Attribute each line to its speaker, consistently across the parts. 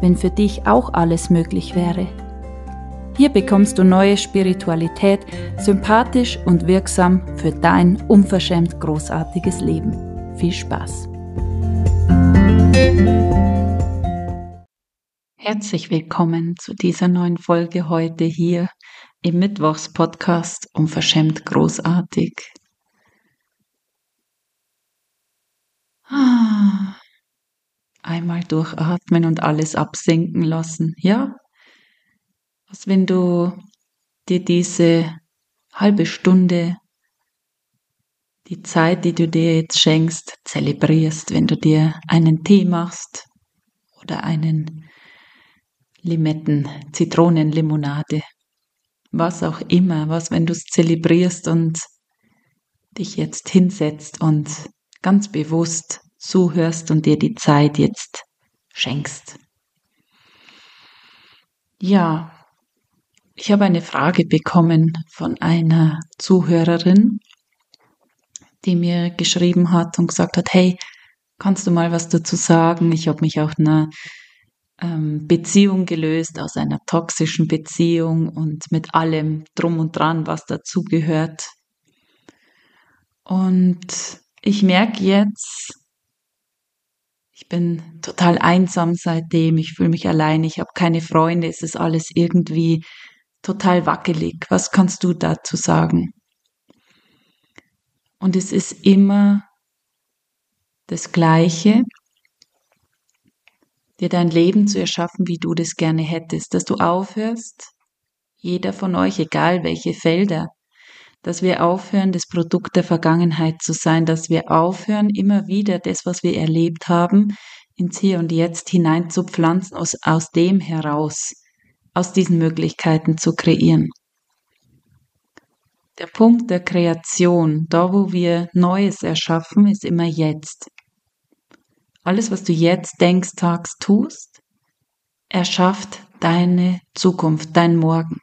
Speaker 1: wenn für dich auch alles möglich wäre. Hier bekommst du neue Spiritualität, sympathisch und wirksam für dein unverschämt großartiges Leben. Viel Spaß! Herzlich willkommen zu dieser neuen Folge heute hier im Mittwochspodcast Unverschämt großartig. Ah einmal durchatmen und alles absinken lassen. Ja? Was wenn du dir diese halbe Stunde, die Zeit, die du dir jetzt schenkst, zelebrierst, wenn du dir einen Tee machst oder einen Limetten, Zitronenlimonade, was auch immer, was wenn du es zelebrierst und dich jetzt hinsetzt und ganz bewusst zuhörst und dir die Zeit jetzt schenkst. Ja, ich habe eine Frage bekommen von einer Zuhörerin, die mir geschrieben hat und gesagt hat, hey, kannst du mal was dazu sagen? Ich habe mich aus einer ähm, Beziehung gelöst, aus einer toxischen Beziehung und mit allem drum und dran, was dazugehört. Und ich merke jetzt, ich bin total einsam seitdem, ich fühle mich allein, ich habe keine Freunde, es ist alles irgendwie total wackelig. Was kannst du dazu sagen? Und es ist immer das Gleiche, dir dein Leben zu erschaffen, wie du das gerne hättest, dass du aufhörst, jeder von euch, egal welche Felder, dass wir aufhören, das Produkt der Vergangenheit zu sein, dass wir aufhören, immer wieder das, was wir erlebt haben, ins Hier und Jetzt hinein zu pflanzen, aus, aus dem heraus, aus diesen Möglichkeiten zu kreieren. Der Punkt der Kreation, da wo wir Neues erschaffen, ist immer jetzt. Alles, was du jetzt denkst, tagst, tust, erschafft deine Zukunft, dein Morgen.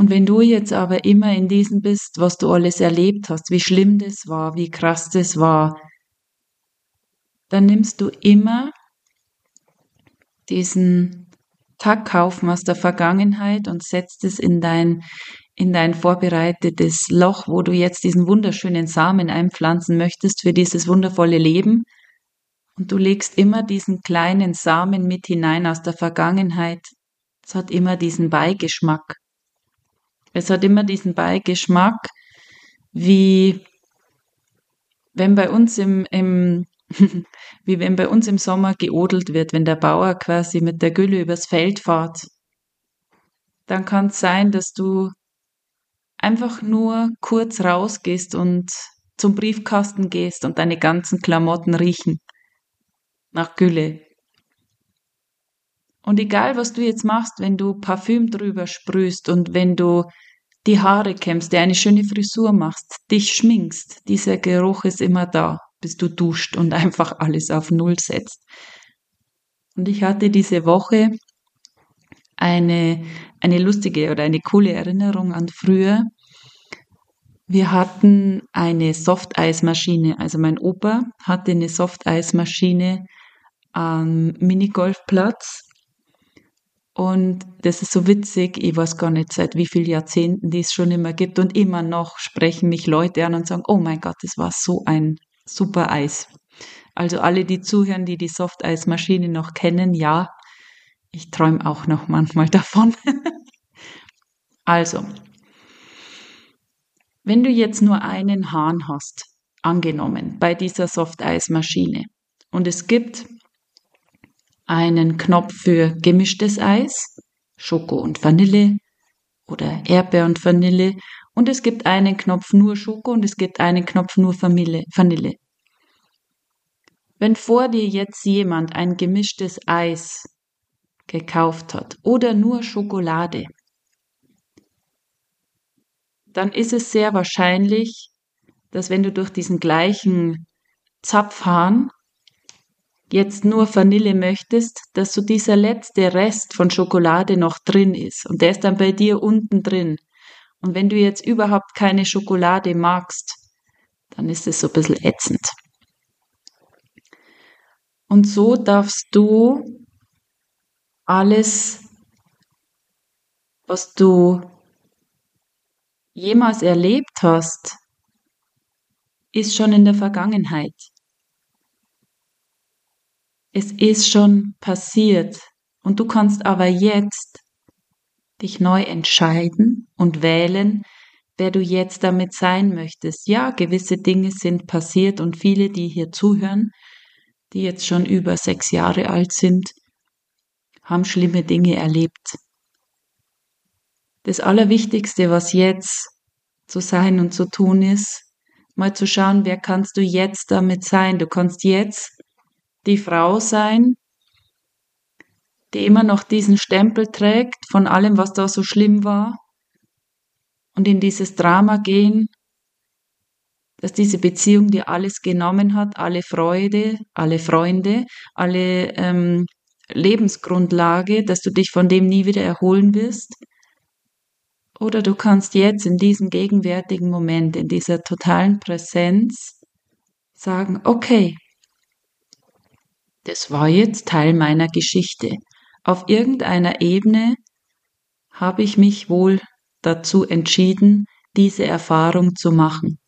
Speaker 1: Und wenn du jetzt aber immer in diesem bist, was du alles erlebt hast, wie schlimm das war, wie krass das war, dann nimmst du immer diesen Tackhaufen aus der Vergangenheit und setzt es in dein, in dein vorbereitetes Loch, wo du jetzt diesen wunderschönen Samen einpflanzen möchtest für dieses wundervolle Leben. Und du legst immer diesen kleinen Samen mit hinein aus der Vergangenheit. Es hat immer diesen Beigeschmack. Es hat immer diesen Beigeschmack, wie wenn bei uns im, im wie wenn bei uns im Sommer geodelt wird, wenn der Bauer quasi mit der Gülle übers Feld fährt, dann kann es sein, dass du einfach nur kurz rausgehst und zum Briefkasten gehst und deine ganzen Klamotten riechen nach Gülle. Und egal, was du jetzt machst, wenn du Parfüm drüber sprühst und wenn du die Haare kämmst, dir eine schöne Frisur machst, dich schminkst, dieser Geruch ist immer da, bis du duscht und einfach alles auf Null setzt. Und ich hatte diese Woche eine, eine lustige oder eine coole Erinnerung an früher. Wir hatten eine Softeismaschine, also mein Opa hatte eine Softeismaschine am Minigolfplatz und das ist so witzig, ich weiß gar nicht, seit wie vielen Jahrzehnten die es schon immer gibt. Und immer noch sprechen mich Leute an und sagen, oh mein Gott, das war so ein super Eis. Also alle, die zuhören, die die Softeismaschine noch kennen, ja, ich träume auch noch manchmal davon. also, wenn du jetzt nur einen Hahn hast, angenommen, bei dieser Softeismaschine, und es gibt einen Knopf für gemischtes Eis, Schoko und Vanille oder Erdbeer und Vanille und es gibt einen Knopf nur Schoko und es gibt einen Knopf nur Vanille. Wenn vor dir jetzt jemand ein gemischtes Eis gekauft hat oder nur Schokolade, dann ist es sehr wahrscheinlich, dass wenn du durch diesen gleichen Zapfhahn jetzt nur Vanille möchtest, dass so dieser letzte Rest von Schokolade noch drin ist und der ist dann bei dir unten drin. Und wenn du jetzt überhaupt keine Schokolade magst, dann ist es so ein bisschen ätzend. Und so darfst du alles, was du jemals erlebt hast, ist schon in der Vergangenheit. Es ist schon passiert und du kannst aber jetzt dich neu entscheiden und wählen, wer du jetzt damit sein möchtest. Ja, gewisse Dinge sind passiert und viele, die hier zuhören, die jetzt schon über sechs Jahre alt sind, haben schlimme Dinge erlebt. Das Allerwichtigste, was jetzt zu sein und zu tun ist, mal zu schauen, wer kannst du jetzt damit sein. Du kannst jetzt die Frau sein, die immer noch diesen Stempel trägt von allem, was da so schlimm war und in dieses Drama gehen, dass diese Beziehung dir alles genommen hat, alle Freude, alle Freunde, alle ähm, Lebensgrundlage, dass du dich von dem nie wieder erholen wirst. Oder du kannst jetzt in diesem gegenwärtigen Moment, in dieser totalen Präsenz sagen, okay, das war jetzt Teil meiner Geschichte. Auf irgendeiner Ebene habe ich mich wohl dazu entschieden, diese Erfahrung zu machen.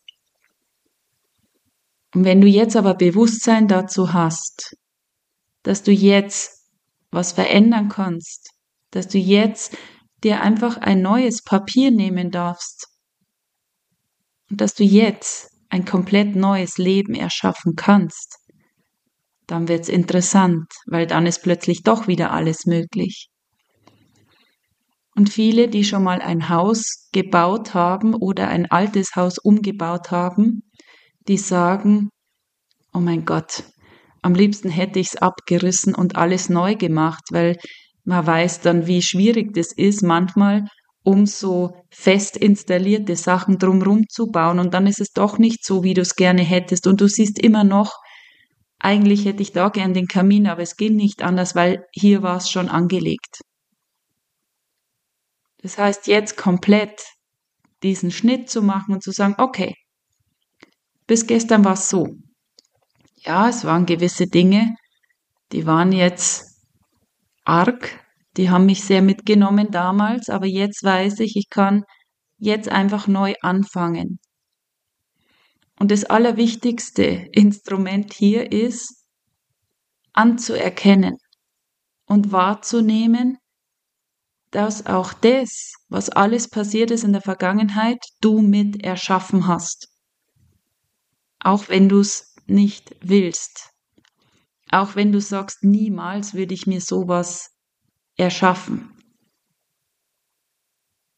Speaker 1: Und wenn du jetzt aber Bewusstsein dazu hast, dass du jetzt was verändern kannst, dass du jetzt dir einfach ein neues Papier nehmen darfst und dass du jetzt ein komplett neues Leben erschaffen kannst, dann wird's interessant, weil dann ist plötzlich doch wieder alles möglich. Und viele, die schon mal ein Haus gebaut haben oder ein altes Haus umgebaut haben, die sagen, oh mein Gott, am liebsten hätte ich's abgerissen und alles neu gemacht, weil man weiß dann, wie schwierig das ist, manchmal um so fest installierte Sachen drumherum zu bauen und dann ist es doch nicht so, wie du es gerne hättest und du siehst immer noch, eigentlich hätte ich da gern den Kamin, aber es ging nicht anders, weil hier war es schon angelegt. Das heißt, jetzt komplett diesen Schnitt zu machen und zu sagen, okay, bis gestern war es so. Ja, es waren gewisse Dinge, die waren jetzt arg, die haben mich sehr mitgenommen damals, aber jetzt weiß ich, ich kann jetzt einfach neu anfangen. Und das allerwichtigste Instrument hier ist, anzuerkennen und wahrzunehmen, dass auch das, was alles passiert ist in der Vergangenheit, du mit erschaffen hast. Auch wenn du es nicht willst. Auch wenn du sagst, niemals würde ich mir sowas erschaffen.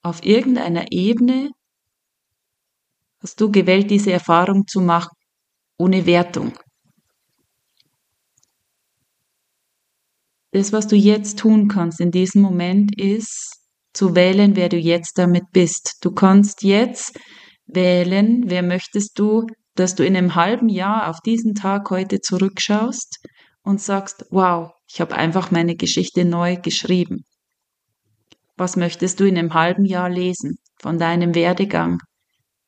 Speaker 1: Auf irgendeiner Ebene hast du gewählt, diese Erfahrung zu machen, ohne Wertung. Das, was du jetzt tun kannst in diesem Moment, ist zu wählen, wer du jetzt damit bist. Du kannst jetzt wählen, wer möchtest du, dass du in einem halben Jahr auf diesen Tag heute zurückschaust und sagst, wow, ich habe einfach meine Geschichte neu geschrieben. Was möchtest du in einem halben Jahr lesen von deinem Werdegang?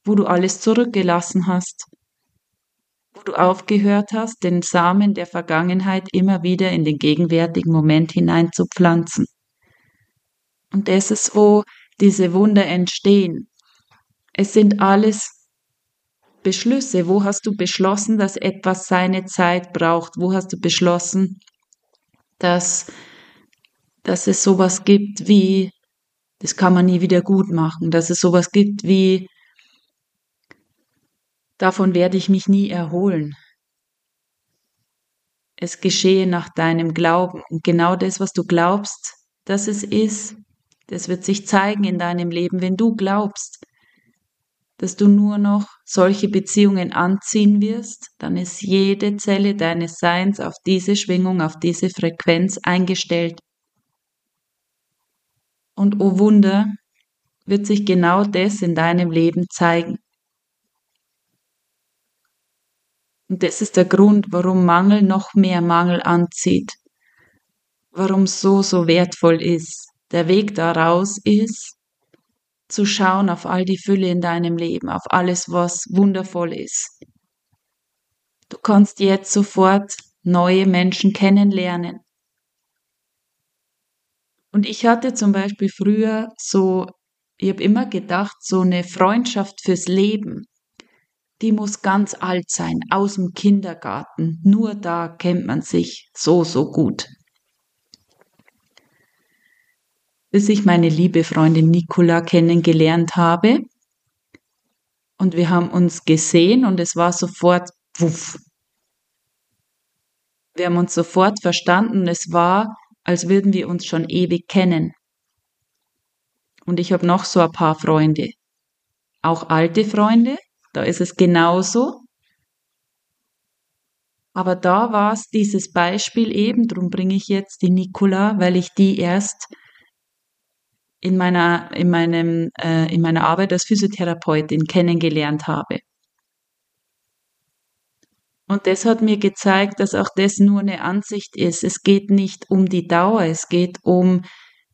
Speaker 1: Wo du alles zurückgelassen hast, wo du aufgehört hast, den Samen der Vergangenheit immer wieder in den gegenwärtigen Moment hineinzupflanzen. Und das ist, wo diese Wunder entstehen. Es sind alles Beschlüsse. Wo hast du beschlossen, dass etwas seine Zeit braucht? Wo hast du beschlossen, dass, dass es sowas gibt wie, das kann man nie wieder gut machen, dass es sowas gibt wie, Davon werde ich mich nie erholen. Es geschehe nach deinem Glauben. Und genau das, was du glaubst, dass es ist, das wird sich zeigen in deinem Leben, wenn du glaubst, dass du nur noch solche Beziehungen anziehen wirst, dann ist jede Zelle deines Seins auf diese Schwingung, auf diese Frequenz eingestellt. Und oh Wunder, wird sich genau das in deinem Leben zeigen. Und das ist der Grund, warum Mangel noch mehr Mangel anzieht. Warum so, so wertvoll ist. Der Weg daraus ist, zu schauen auf all die Fülle in deinem Leben, auf alles, was wundervoll ist. Du kannst jetzt sofort neue Menschen kennenlernen. Und ich hatte zum Beispiel früher so, ich habe immer gedacht, so eine Freundschaft fürs Leben, die muss ganz alt sein, aus dem Kindergarten. Nur da kennt man sich so, so gut. Bis ich meine liebe Freundin Nicola kennengelernt habe. Und wir haben uns gesehen und es war sofort wuff. Wir haben uns sofort verstanden. Es war, als würden wir uns schon ewig kennen. Und ich habe noch so ein paar Freunde. Auch alte Freunde, da ist es genauso. Aber da war es dieses Beispiel eben, darum bringe ich jetzt die Nicola, weil ich die erst in meiner, in meinem, äh, in meiner Arbeit als Physiotherapeutin kennengelernt habe. Und das hat mir gezeigt, dass auch das nur eine Ansicht ist. Es geht nicht um die Dauer, es geht um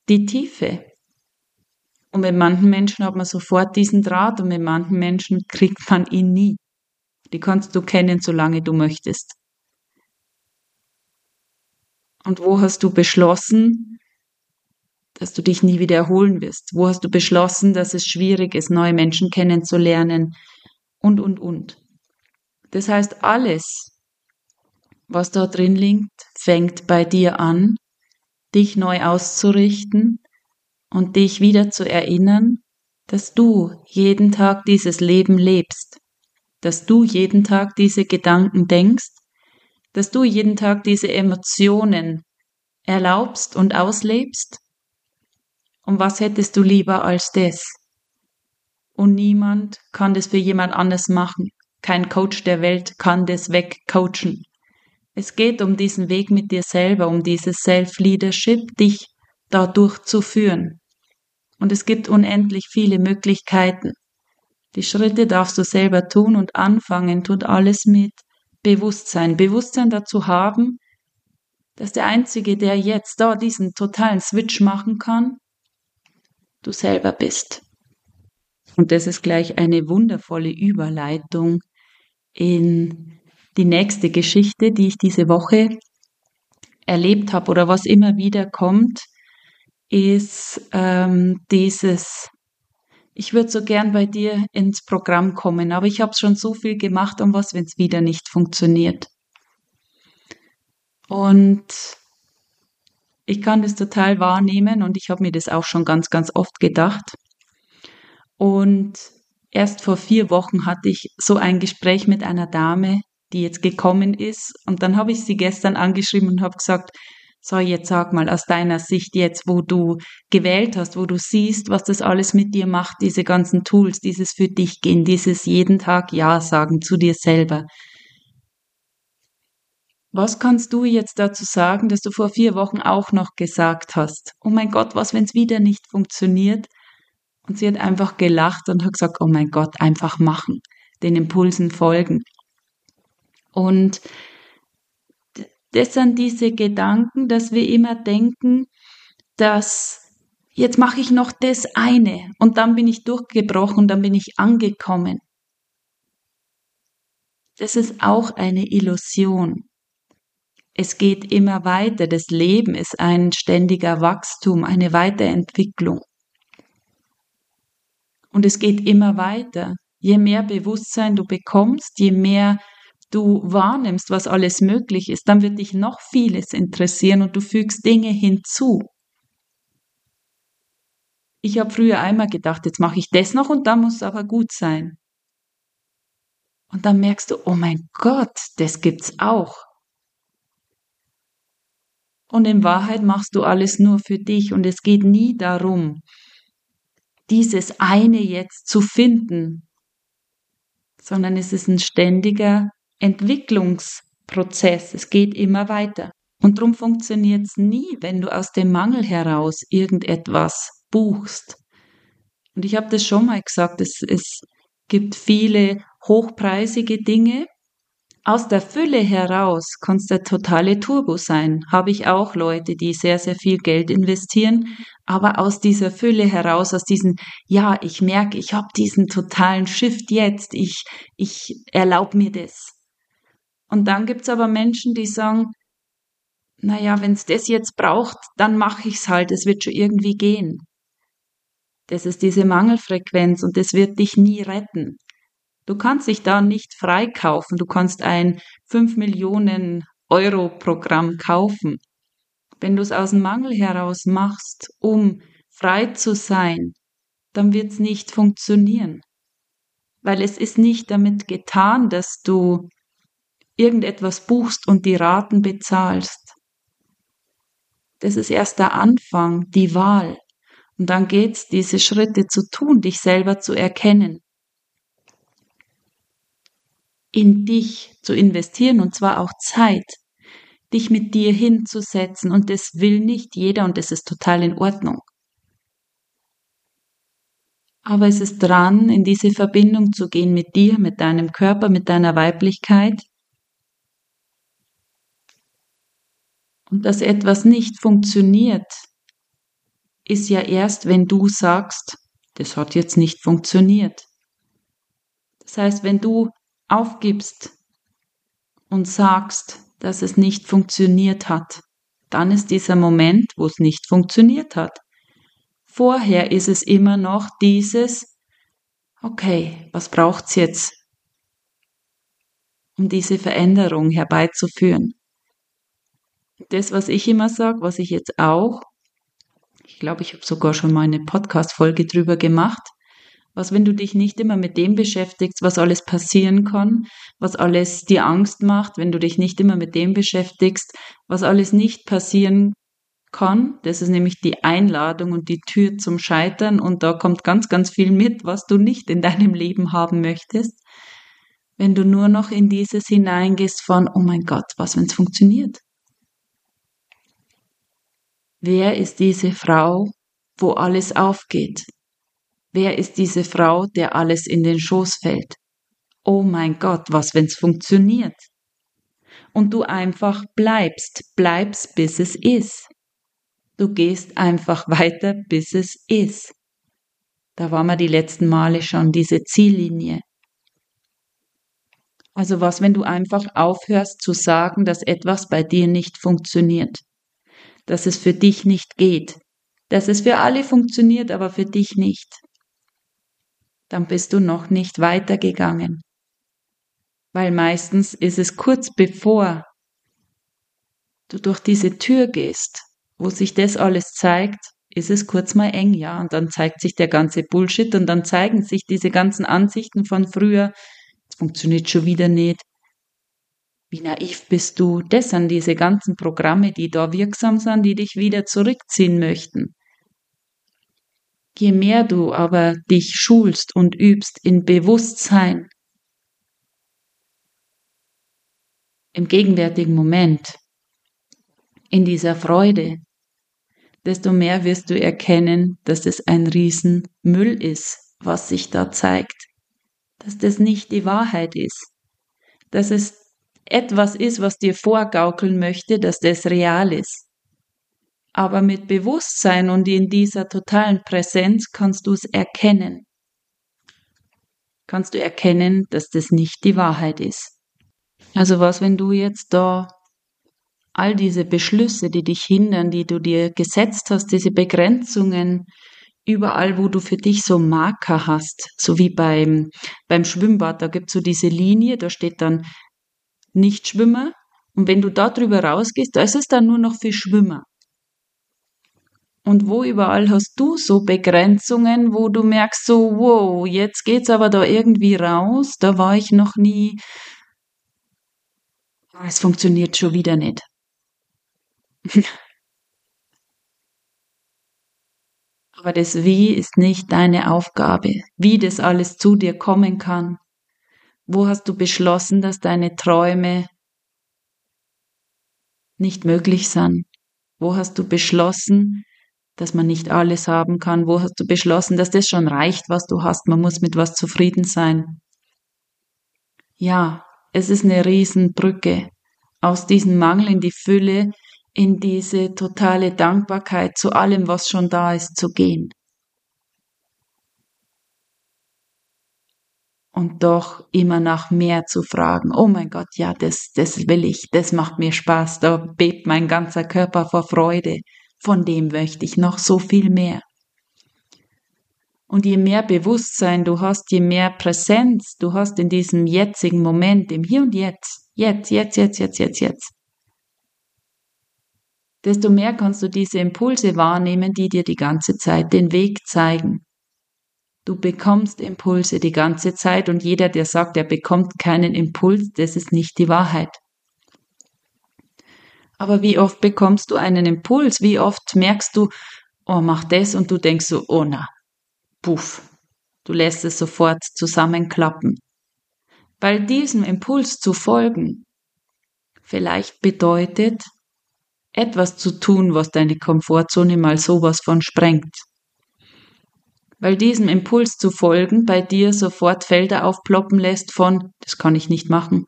Speaker 1: die Tiefe. Und mit manchen Menschen hat man sofort diesen Draht und mit manchen Menschen kriegt man ihn nie. Die kannst du kennen, solange du möchtest. Und wo hast du beschlossen, dass du dich nie wieder erholen wirst? Wo hast du beschlossen, dass es schwierig ist, neue Menschen kennenzulernen? Und, und, und. Das heißt, alles, was da drin liegt, fängt bei dir an, dich neu auszurichten, und dich wieder zu erinnern, dass du jeden Tag dieses Leben lebst, dass du jeden Tag diese Gedanken denkst, dass du jeden Tag diese Emotionen erlaubst und auslebst? Und was hättest du lieber als das? Und niemand kann das für jemand anders machen. Kein Coach der Welt kann das wegcoachen. Es geht um diesen Weg mit dir selber, um dieses Self-Leadership, dich dadurch zu führen. Und es gibt unendlich viele Möglichkeiten. Die Schritte darfst du selber tun und anfangen, tut alles mit Bewusstsein. Bewusstsein dazu haben, dass der Einzige, der jetzt da diesen totalen Switch machen kann, du selber bist. Und das ist gleich eine wundervolle Überleitung in die nächste Geschichte, die ich diese Woche erlebt habe oder was immer wieder kommt, ist ähm, dieses, ich würde so gern bei dir ins Programm kommen, aber ich habe schon so viel gemacht und was, wenn es wieder nicht funktioniert. Und ich kann das total wahrnehmen und ich habe mir das auch schon ganz, ganz oft gedacht. Und erst vor vier Wochen hatte ich so ein Gespräch mit einer Dame, die jetzt gekommen ist. Und dann habe ich sie gestern angeschrieben und habe gesagt, so, jetzt sag mal aus deiner Sicht jetzt, wo du gewählt hast, wo du siehst, was das alles mit dir macht, diese ganzen Tools, dieses für dich gehen, dieses jeden Tag Ja sagen zu dir selber. Was kannst du jetzt dazu sagen, dass du vor vier Wochen auch noch gesagt hast? Oh mein Gott, was, wenn es wieder nicht funktioniert? Und sie hat einfach gelacht und hat gesagt, oh mein Gott, einfach machen, den Impulsen folgen. Und das sind diese Gedanken, dass wir immer denken, dass jetzt mache ich noch das eine und dann bin ich durchgebrochen, dann bin ich angekommen. Das ist auch eine Illusion. Es geht immer weiter. Das Leben ist ein ständiger Wachstum, eine Weiterentwicklung. Und es geht immer weiter. Je mehr Bewusstsein du bekommst, je mehr du wahrnimmst, was alles möglich ist, dann wird dich noch vieles interessieren und du fügst Dinge hinzu. Ich habe früher einmal gedacht, jetzt mache ich das noch und dann muss es aber gut sein. Und dann merkst du, oh mein Gott, das gibt's auch. Und in Wahrheit machst du alles nur für dich und es geht nie darum, dieses eine jetzt zu finden, sondern es ist ein ständiger Entwicklungsprozess. Es geht immer weiter. Und darum funktioniert es nie, wenn du aus dem Mangel heraus irgendetwas buchst. Und ich habe das schon mal gesagt, es, es gibt viele hochpreisige Dinge. Aus der Fülle heraus kann es der totale Turbo sein. Habe ich auch Leute, die sehr, sehr viel Geld investieren, aber aus dieser Fülle heraus, aus diesen, ja, ich merke, ich habe diesen totalen Shift jetzt, ich, ich erlaube mir das. Und dann gibt's aber Menschen, die sagen, naja, wenn's das jetzt braucht, dann mache ich's halt, es wird schon irgendwie gehen. Das ist diese Mangelfrequenz und das wird dich nie retten. Du kannst dich da nicht freikaufen. Du kannst ein 5 Millionen Euro Programm kaufen. Wenn du es aus dem Mangel heraus machst, um frei zu sein, dann wird es nicht funktionieren. Weil es ist nicht damit getan, dass du irgendetwas buchst und die Raten bezahlst. Das ist erst der Anfang, die Wahl. Und dann geht's, diese Schritte zu tun, dich selber zu erkennen. In dich zu investieren und zwar auch Zeit, dich mit dir hinzusetzen und das will nicht jeder und das ist total in Ordnung. Aber es ist dran, in diese Verbindung zu gehen mit dir, mit deinem Körper, mit deiner Weiblichkeit. Und dass etwas nicht funktioniert, ist ja erst, wenn du sagst, das hat jetzt nicht funktioniert. Das heißt, wenn du aufgibst und sagst, dass es nicht funktioniert hat, dann ist dieser Moment, wo es nicht funktioniert hat. Vorher ist es immer noch dieses, okay, was braucht's jetzt, um diese Veränderung herbeizuführen? Das, was ich immer sage, was ich jetzt auch ich glaube, ich habe sogar schon mal eine Podcast-Folge drüber gemacht. Was, wenn du dich nicht immer mit dem beschäftigst, was alles passieren kann, was alles dir Angst macht, wenn du dich nicht immer mit dem beschäftigst, was alles nicht passieren kann. Das ist nämlich die Einladung und die Tür zum Scheitern und da kommt ganz, ganz viel mit, was du nicht in deinem Leben haben möchtest. Wenn du nur noch in dieses hineingehst von, oh mein Gott, was, wenn es funktioniert? Wer ist diese Frau, wo alles aufgeht? Wer ist diese Frau, der alles in den Schoß fällt? Oh mein Gott, was, wenn's funktioniert? Und du einfach bleibst, bleibst, bis es ist. Du gehst einfach weiter, bis es ist. Da waren wir die letzten Male schon, diese Ziellinie. Also was, wenn du einfach aufhörst zu sagen, dass etwas bei dir nicht funktioniert? Dass es für dich nicht geht, dass es für alle funktioniert, aber für dich nicht, dann bist du noch nicht weitergegangen. Weil meistens ist es kurz bevor du durch diese Tür gehst, wo sich das alles zeigt, ist es kurz mal eng, ja, und dann zeigt sich der ganze Bullshit und dann zeigen sich diese ganzen Ansichten von früher, es funktioniert schon wieder nicht, wie naiv bist du? Das sind diese ganzen Programme, die da wirksam sind, die dich wieder zurückziehen möchten. Je mehr du aber dich schulst und übst in Bewusstsein, im gegenwärtigen Moment, in dieser Freude, desto mehr wirst du erkennen, dass es ein Riesenmüll ist, was sich da zeigt, dass das nicht die Wahrheit ist, dass es etwas ist, was dir vorgaukeln möchte, dass das real ist. Aber mit Bewusstsein und in dieser totalen Präsenz kannst du es erkennen. Kannst du erkennen, dass das nicht die Wahrheit ist. Also was, wenn du jetzt da all diese Beschlüsse, die dich hindern, die du dir gesetzt hast, diese Begrenzungen, überall, wo du für dich so Marker hast, so wie beim, beim Schwimmbad, da gibt's so diese Linie, da steht dann Nichtschwimmer. Und wenn du da drüber rausgehst, da ist es dann nur noch für Schwimmer. Und wo überall hast du so Begrenzungen, wo du merkst so, wow, jetzt geht's aber da irgendwie raus, da war ich noch nie. Es funktioniert schon wieder nicht. aber das Wie ist nicht deine Aufgabe, wie das alles zu dir kommen kann. Wo hast du beschlossen, dass deine Träume nicht möglich sind? Wo hast du beschlossen, dass man nicht alles haben kann? Wo hast du beschlossen, dass das schon reicht, was du hast? Man muss mit was zufrieden sein. Ja, es ist eine Riesenbrücke aus diesem Mangel in die Fülle, in diese totale Dankbarkeit zu allem, was schon da ist, zu gehen. Und doch immer nach mehr zu fragen. Oh mein Gott, ja, das, das will ich, das macht mir Spaß, da bebt mein ganzer Körper vor Freude. Von dem möchte ich noch so viel mehr. Und je mehr Bewusstsein du hast, je mehr Präsenz du hast in diesem jetzigen Moment, im Hier und Jetzt, jetzt, jetzt, jetzt, jetzt, jetzt, jetzt, desto mehr kannst du diese Impulse wahrnehmen, die dir die ganze Zeit den Weg zeigen. Du bekommst Impulse die ganze Zeit und jeder, der sagt, er bekommt keinen Impuls, das ist nicht die Wahrheit. Aber wie oft bekommst du einen Impuls? Wie oft merkst du, oh, mach das und du denkst so, oh na, puff. Du lässt es sofort zusammenklappen. Weil diesem Impuls zu folgen vielleicht bedeutet, etwas zu tun, was deine Komfortzone mal sowas von sprengt. Weil diesem Impuls zu folgen bei dir sofort Felder aufploppen lässt von, das kann ich nicht machen,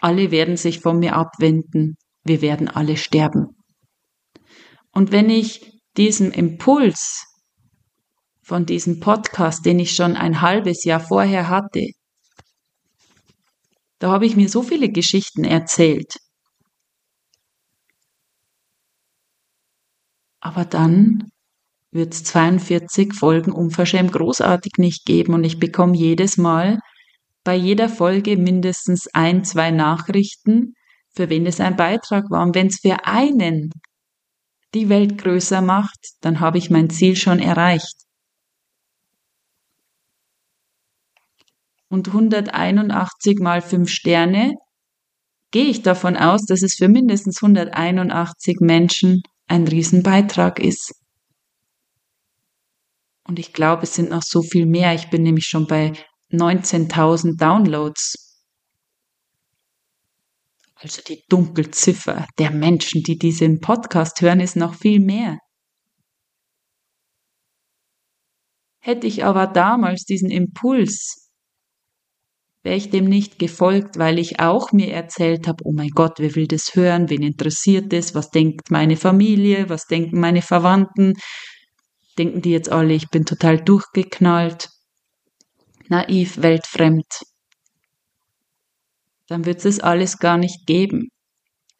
Speaker 1: alle werden sich von mir abwenden, wir werden alle sterben. Und wenn ich diesem Impuls von diesem Podcast, den ich schon ein halbes Jahr vorher hatte, da habe ich mir so viele Geschichten erzählt, Aber dann wird es 42 Folgen unverschämt großartig nicht geben und ich bekomme jedes Mal bei jeder Folge mindestens ein, zwei Nachrichten, für wen es ein Beitrag war. Und wenn es für einen die Welt größer macht, dann habe ich mein Ziel schon erreicht. Und 181 mal 5 Sterne gehe ich davon aus, dass es für mindestens 181 Menschen ein Riesenbeitrag ist. Und ich glaube, es sind noch so viel mehr. Ich bin nämlich schon bei 19.000 Downloads. Also die Dunkelziffer der Menschen, die diesen Podcast hören, ist noch viel mehr. Hätte ich aber damals diesen Impuls wäre ich dem nicht gefolgt, weil ich auch mir erzählt habe, oh mein Gott, wer will das hören, wen interessiert das, was denkt meine Familie, was denken meine Verwandten, denken die jetzt alle, ich bin total durchgeknallt, naiv, weltfremd. Dann wird es alles gar nicht geben.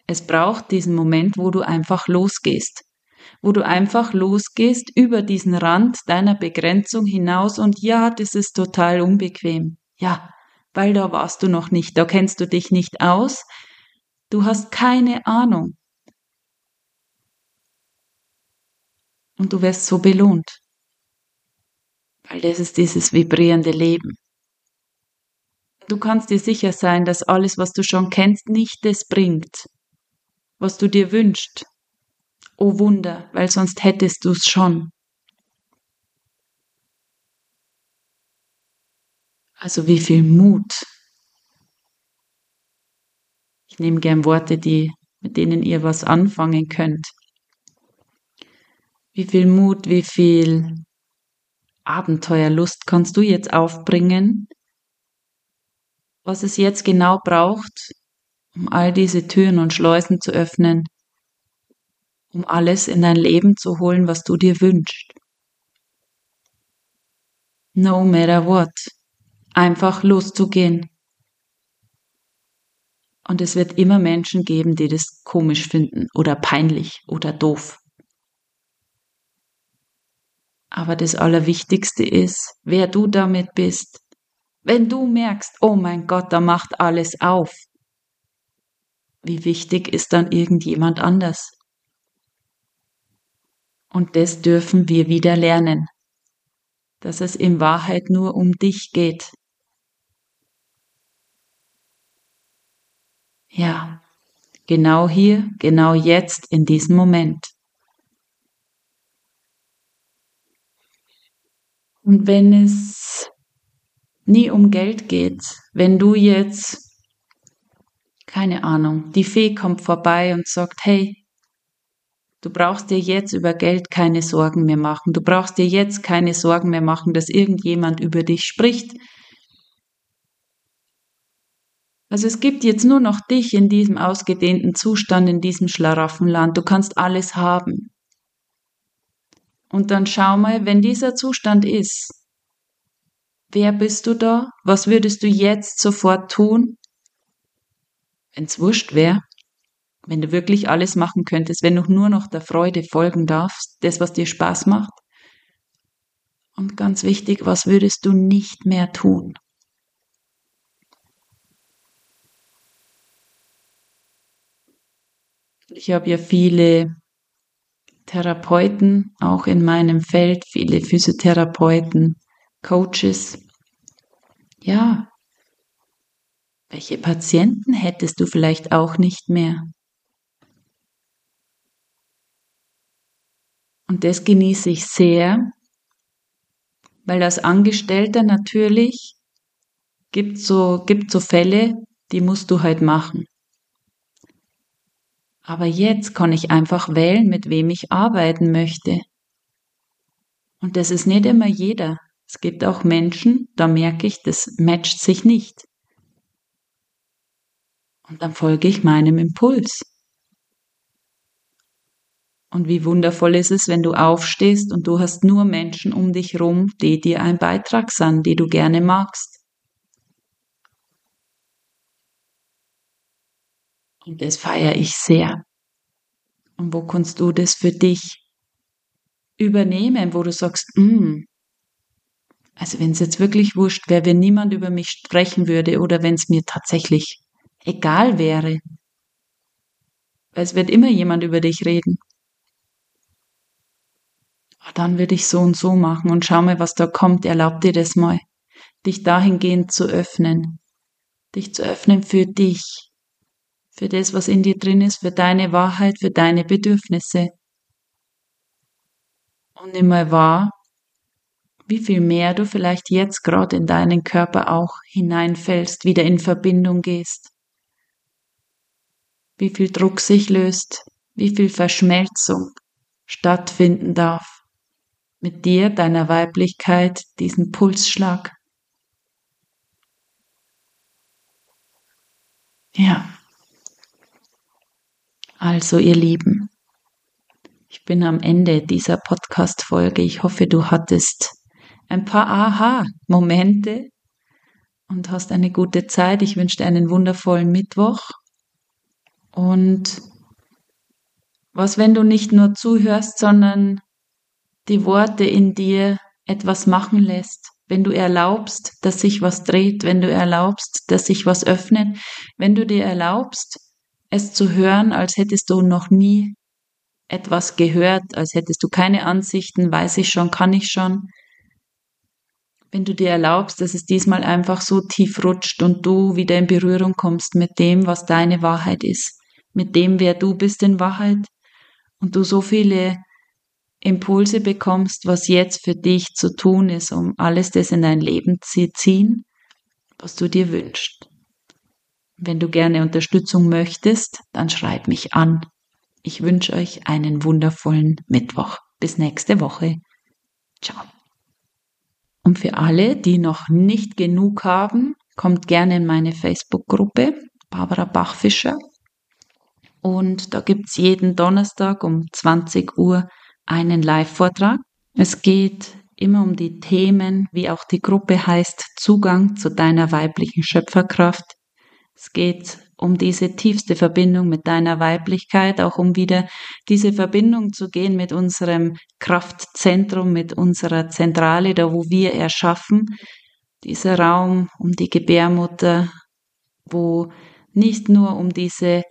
Speaker 1: Es braucht diesen Moment, wo du einfach losgehst, wo du einfach losgehst über diesen Rand deiner Begrenzung hinaus und ja, das ist total unbequem. Ja, weil da warst du noch nicht, da kennst du dich nicht aus, du hast keine Ahnung. Und du wirst so belohnt, weil das ist dieses vibrierende Leben. Du kannst dir sicher sein, dass alles, was du schon kennst, nicht das bringt, was du dir wünschst. Oh Wunder, weil sonst hättest du es schon. Also wie viel Mut. Ich nehme gern Worte, die, mit denen ihr was anfangen könnt. Wie viel Mut, wie viel Abenteuerlust kannst du jetzt aufbringen, was es jetzt genau braucht, um all diese Türen und Schleusen zu öffnen, um alles in dein Leben zu holen, was du dir wünschst. No matter what einfach loszugehen. Und es wird immer Menschen geben, die das komisch finden oder peinlich oder doof. Aber das Allerwichtigste ist, wer du damit bist. Wenn du merkst, oh mein Gott, da macht alles auf. Wie wichtig ist dann irgendjemand anders? Und das dürfen wir wieder lernen, dass es in Wahrheit nur um dich geht, Ja, genau hier, genau jetzt, in diesem Moment. Und wenn es nie um Geld geht, wenn du jetzt, keine Ahnung, die Fee kommt vorbei und sagt, hey, Du brauchst dir jetzt über Geld keine Sorgen mehr machen. Du brauchst dir jetzt keine Sorgen mehr machen, dass irgendjemand über dich spricht. Also es gibt jetzt nur noch dich in diesem ausgedehnten Zustand, in diesem Schlaraffenland. Du kannst alles haben. Und dann schau mal, wenn dieser Zustand ist, wer bist du da? Was würdest du jetzt sofort tun? Wenn's wurscht wäre, wenn du wirklich alles machen könntest, wenn du nur noch der Freude folgen darfst, das, was dir Spaß macht. Und ganz wichtig, was würdest du nicht mehr tun? Ich habe ja viele Therapeuten, auch in meinem Feld, viele Physiotherapeuten, Coaches. Ja, welche Patienten hättest du vielleicht auch nicht mehr? Und das genieße ich sehr, weil als Angestellter natürlich gibt so, gibt so Fälle, die musst du halt machen. Aber jetzt kann ich einfach wählen, mit wem ich arbeiten möchte. Und das ist nicht immer jeder. Es gibt auch Menschen, da merke ich, das matcht sich nicht. Und dann folge ich meinem Impuls. Und wie wundervoll ist es, wenn du aufstehst und du hast nur Menschen um dich rum, die dir ein Beitrag sind, die du gerne magst. Und das feiere ich sehr. Und wo kannst du das für dich übernehmen, wo du sagst, mm, also wenn es jetzt wirklich wurscht wäre, wenn niemand über mich sprechen würde oder wenn es mir tatsächlich egal wäre, weil es wird immer jemand über dich reden. Ah, dann würde ich so und so machen und schau mal, was da kommt. Erlaub dir das mal, dich dahingehend zu öffnen, dich zu öffnen für dich, für das, was in dir drin ist, für deine Wahrheit, für deine Bedürfnisse. Und nimm mal wahr, wie viel mehr du vielleicht jetzt gerade in deinen Körper auch hineinfällst, wieder in Verbindung gehst. Wie viel Druck sich löst, wie viel Verschmelzung stattfinden darf mit dir, deiner Weiblichkeit, diesen Pulsschlag. Ja. Also, ihr Lieben, ich bin am Ende dieser Podcast-Folge. Ich hoffe, du hattest ein paar Aha-Momente und hast eine gute Zeit. Ich wünsche dir einen wundervollen Mittwoch. Und was, wenn du nicht nur zuhörst, sondern die Worte in dir etwas machen lässt, wenn du erlaubst, dass sich was dreht, wenn du erlaubst, dass sich was öffnet, wenn du dir erlaubst, es zu hören, als hättest du noch nie etwas gehört, als hättest du keine Ansichten, weiß ich schon, kann ich schon. Wenn du dir erlaubst, dass es diesmal einfach so tief rutscht und du wieder in Berührung kommst mit dem, was deine Wahrheit ist, mit dem, wer du bist in Wahrheit, und du so viele Impulse bekommst, was jetzt für dich zu tun ist, um alles das in dein Leben zu ziehen, was du dir wünschst. Wenn du gerne Unterstützung möchtest, dann schreib mich an. Ich wünsche euch einen wundervollen Mittwoch. Bis nächste Woche. Ciao. Und für alle, die noch nicht genug haben, kommt gerne in meine Facebook-Gruppe Barbara Bachfischer. Und da gibt's jeden Donnerstag um 20 Uhr einen Live-Vortrag. Es geht immer um die Themen, wie auch die Gruppe heißt, Zugang zu deiner weiblichen Schöpferkraft. Es geht um diese tiefste Verbindung mit deiner Weiblichkeit, auch um wieder diese Verbindung zu gehen mit unserem Kraftzentrum, mit unserer Zentrale, da wo wir erschaffen. Dieser Raum um die Gebärmutter, wo nicht nur um diese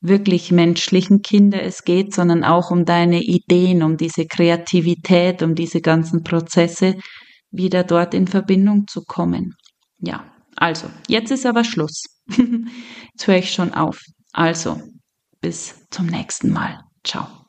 Speaker 1: wirklich menschlichen Kinder es geht, sondern auch um deine Ideen, um diese Kreativität, um diese ganzen Prozesse, wieder dort in Verbindung zu kommen. Ja, also, jetzt ist aber Schluss. jetzt höre ich schon auf. Also, bis zum nächsten Mal. Ciao.